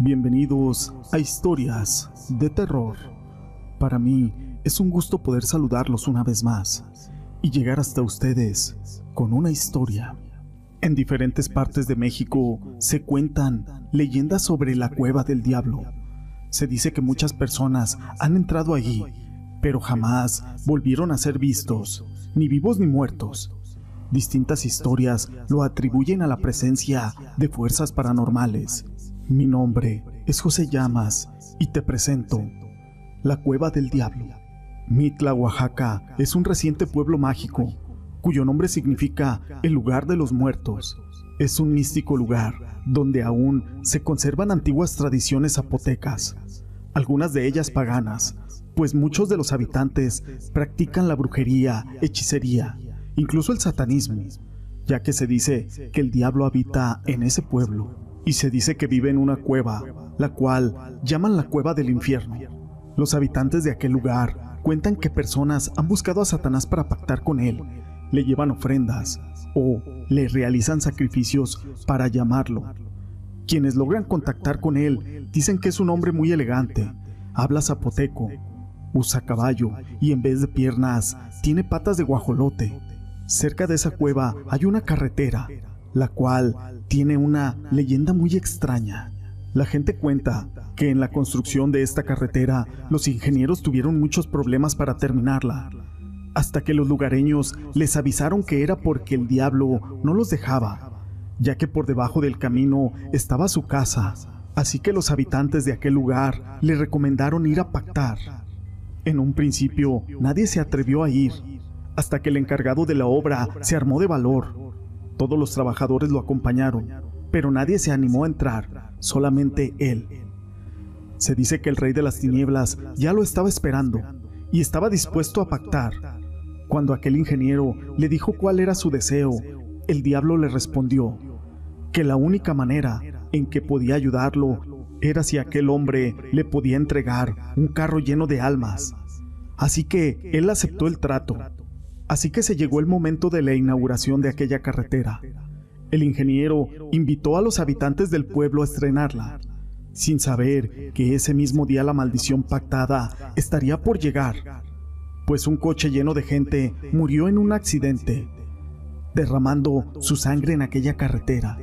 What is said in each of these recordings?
Bienvenidos a Historias de Terror. Para mí es un gusto poder saludarlos una vez más y llegar hasta ustedes con una historia. En diferentes partes de México se cuentan leyendas sobre la cueva del diablo. Se dice que muchas personas han entrado allí, pero jamás volvieron a ser vistos, ni vivos ni muertos. Distintas historias lo atribuyen a la presencia de fuerzas paranormales mi nombre es José Llamas y te presento la Cueva del Diablo. Mitla, Oaxaca, es un reciente pueblo mágico cuyo nombre significa el lugar de los muertos. Es un místico lugar donde aún se conservan antiguas tradiciones zapotecas, algunas de ellas paganas, pues muchos de los habitantes practican la brujería, hechicería, incluso el satanismo, ya que se dice que el diablo habita en ese pueblo y se dice que vive en una cueva, la cual llaman la cueva del infierno. Los habitantes de aquel lugar cuentan que personas han buscado a Satanás para pactar con él, le llevan ofrendas o le realizan sacrificios para llamarlo. Quienes logran contactar con él dicen que es un hombre muy elegante, habla zapoteco, usa caballo y en vez de piernas tiene patas de guajolote. Cerca de esa cueva hay una carretera, la cual tiene una leyenda muy extraña. La gente cuenta que en la construcción de esta carretera los ingenieros tuvieron muchos problemas para terminarla, hasta que los lugareños les avisaron que era porque el diablo no los dejaba, ya que por debajo del camino estaba su casa, así que los habitantes de aquel lugar le recomendaron ir a pactar. En un principio nadie se atrevió a ir, hasta que el encargado de la obra se armó de valor todos los trabajadores lo acompañaron, pero nadie se animó a entrar, solamente él. Se dice que el rey de las tinieblas ya lo estaba esperando y estaba dispuesto a pactar. Cuando aquel ingeniero le dijo cuál era su deseo, el diablo le respondió que la única manera en que podía ayudarlo era si aquel hombre le podía entregar un carro lleno de almas. Así que él aceptó el trato Así que se llegó el momento de la inauguración de aquella carretera. El ingeniero invitó a los habitantes del pueblo a estrenarla, sin saber que ese mismo día la maldición pactada estaría por llegar, pues un coche lleno de gente murió en un accidente, derramando su sangre en aquella carretera.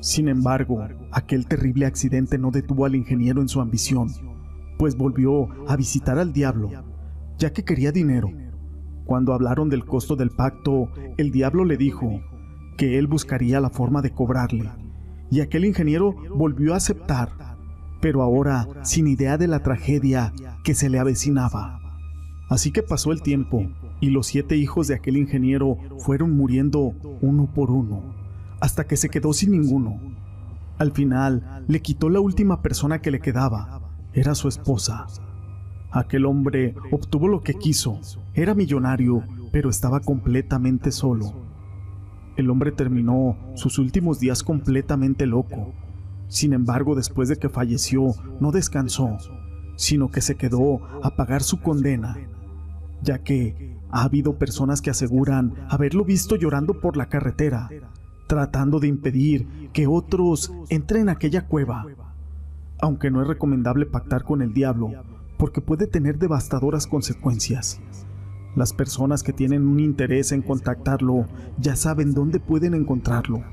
Sin embargo, aquel terrible accidente no detuvo al ingeniero en su ambición, pues volvió a visitar al diablo, ya que quería dinero cuando hablaron del costo del pacto, el diablo le dijo que él buscaría la forma de cobrarle, y aquel ingeniero volvió a aceptar, pero ahora sin idea de la tragedia que se le avecinaba. Así que pasó el tiempo, y los siete hijos de aquel ingeniero fueron muriendo uno por uno, hasta que se quedó sin ninguno. Al final, le quitó la última persona que le quedaba, era su esposa. Aquel hombre obtuvo lo que quiso. Era millonario, pero estaba completamente solo. El hombre terminó sus últimos días completamente loco. Sin embargo, después de que falleció, no descansó, sino que se quedó a pagar su condena, ya que ha habido personas que aseguran haberlo visto llorando por la carretera, tratando de impedir que otros entren a aquella cueva. Aunque no es recomendable pactar con el diablo, porque puede tener devastadoras consecuencias. Las personas que tienen un interés en contactarlo ya saben dónde pueden encontrarlo.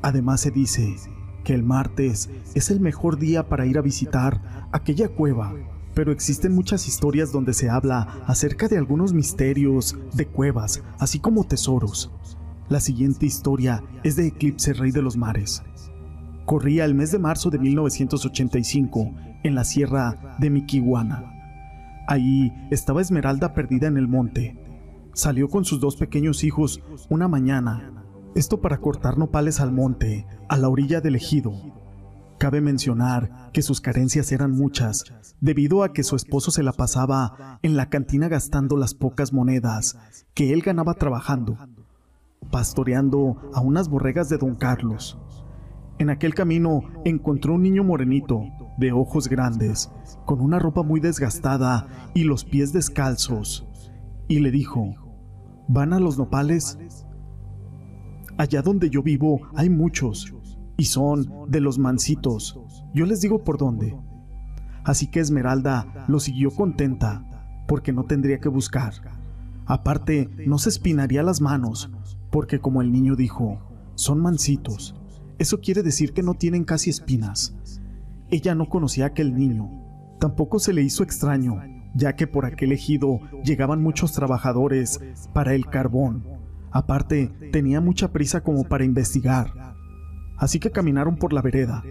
Además se dice que el martes es el mejor día para ir a visitar aquella cueva, pero existen muchas historias donde se habla acerca de algunos misterios de cuevas, así como tesoros. La siguiente historia es de Eclipse Rey de los Mares. Corría el mes de marzo de 1985 en la sierra de Miquihuana. Ahí estaba Esmeralda perdida en el monte. Salió con sus dos pequeños hijos una mañana, esto para cortar nopales al monte, a la orilla del ejido. Cabe mencionar que sus carencias eran muchas, debido a que su esposo se la pasaba en la cantina gastando las pocas monedas que él ganaba trabajando, pastoreando a unas borregas de don Carlos. En aquel camino encontró un niño morenito, de ojos grandes, con una ropa muy desgastada y los pies descalzos, y le dijo, ¿van a los nopales? Allá donde yo vivo hay muchos, y son de los mancitos. Yo les digo por dónde. Así que Esmeralda lo siguió contenta, porque no tendría que buscar. Aparte, no se espinaría las manos, porque como el niño dijo, son mansitos. Eso quiere decir que no tienen casi espinas. Ella no conocía a aquel niño. Tampoco se le hizo extraño, ya que por aquel ejido llegaban muchos trabajadores para el carbón. Aparte, tenía mucha prisa como para investigar. Así que caminaron por la vereda.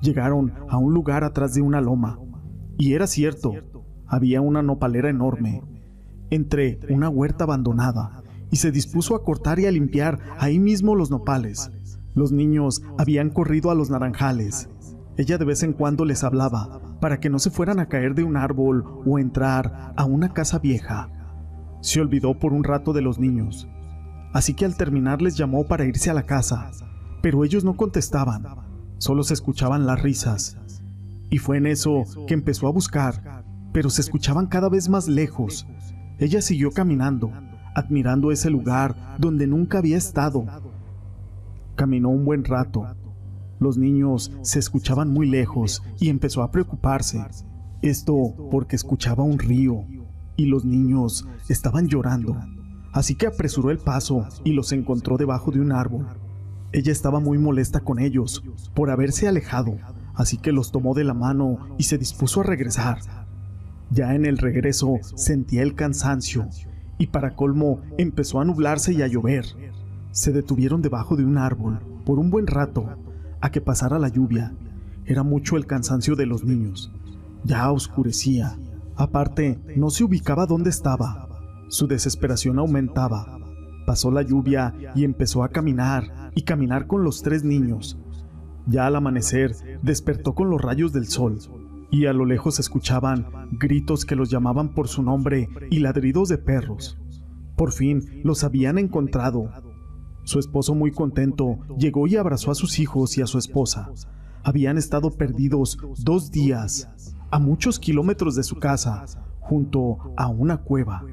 Llegaron a un lugar atrás de una loma. Y era cierto, había una nopalera enorme, entre una huerta abandonada, y se dispuso a cortar y a limpiar ahí mismo los nopales. Los niños habían corrido a los naranjales. Ella de vez en cuando les hablaba para que no se fueran a caer de un árbol o entrar a una casa vieja. Se olvidó por un rato de los niños, así que al terminar les llamó para irse a la casa, pero ellos no contestaban, solo se escuchaban las risas. Y fue en eso que empezó a buscar, pero se escuchaban cada vez más lejos. Ella siguió caminando, admirando ese lugar donde nunca había estado. Caminó un buen rato. Los niños se escuchaban muy lejos y empezó a preocuparse. Esto porque escuchaba un río y los niños estaban llorando. Así que apresuró el paso y los encontró debajo de un árbol. Ella estaba muy molesta con ellos por haberse alejado, así que los tomó de la mano y se dispuso a regresar. Ya en el regreso sentía el cansancio y para colmo empezó a nublarse y a llover. Se detuvieron debajo de un árbol por un buen rato a que pasara la lluvia. Era mucho el cansancio de los niños. Ya oscurecía. Aparte, no se ubicaba dónde estaba. Su desesperación aumentaba. Pasó la lluvia y empezó a caminar y caminar con los tres niños. Ya al amanecer despertó con los rayos del sol y a lo lejos escuchaban gritos que los llamaban por su nombre y ladridos de perros. Por fin los habían encontrado. Su esposo muy contento llegó y abrazó a sus hijos y a su esposa. Habían estado perdidos dos días, a muchos kilómetros de su casa, junto a una cueva.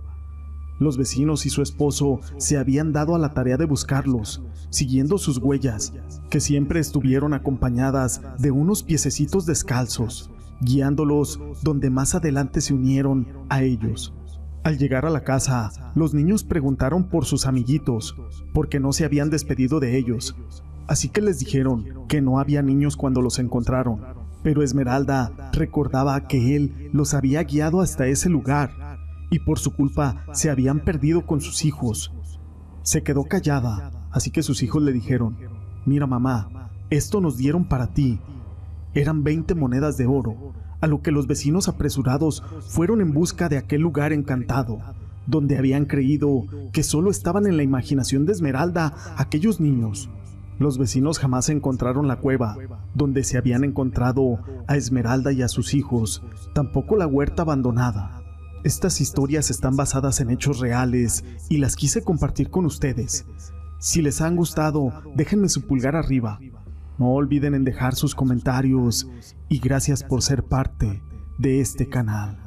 Los vecinos y su esposo se habían dado a la tarea de buscarlos, siguiendo sus huellas, que siempre estuvieron acompañadas de unos piececitos descalzos guiándolos donde más adelante se unieron a ellos. Al llegar a la casa, los niños preguntaron por sus amiguitos, porque no se habían despedido de ellos. Así que les dijeron que no había niños cuando los encontraron, pero Esmeralda recordaba que él los había guiado hasta ese lugar y por su culpa se habían perdido con sus hijos. Se quedó callada, así que sus hijos le dijeron, mira mamá, esto nos dieron para ti eran 20 monedas de oro, a lo que los vecinos apresurados fueron en busca de aquel lugar encantado, donde habían creído que solo estaban en la imaginación de Esmeralda aquellos niños. Los vecinos jamás encontraron la cueva donde se habían encontrado a Esmeralda y a sus hijos, tampoco la huerta abandonada. Estas historias están basadas en hechos reales y las quise compartir con ustedes. Si les han gustado, déjenme su pulgar arriba no olviden en dejar sus comentarios y gracias por ser parte de este canal.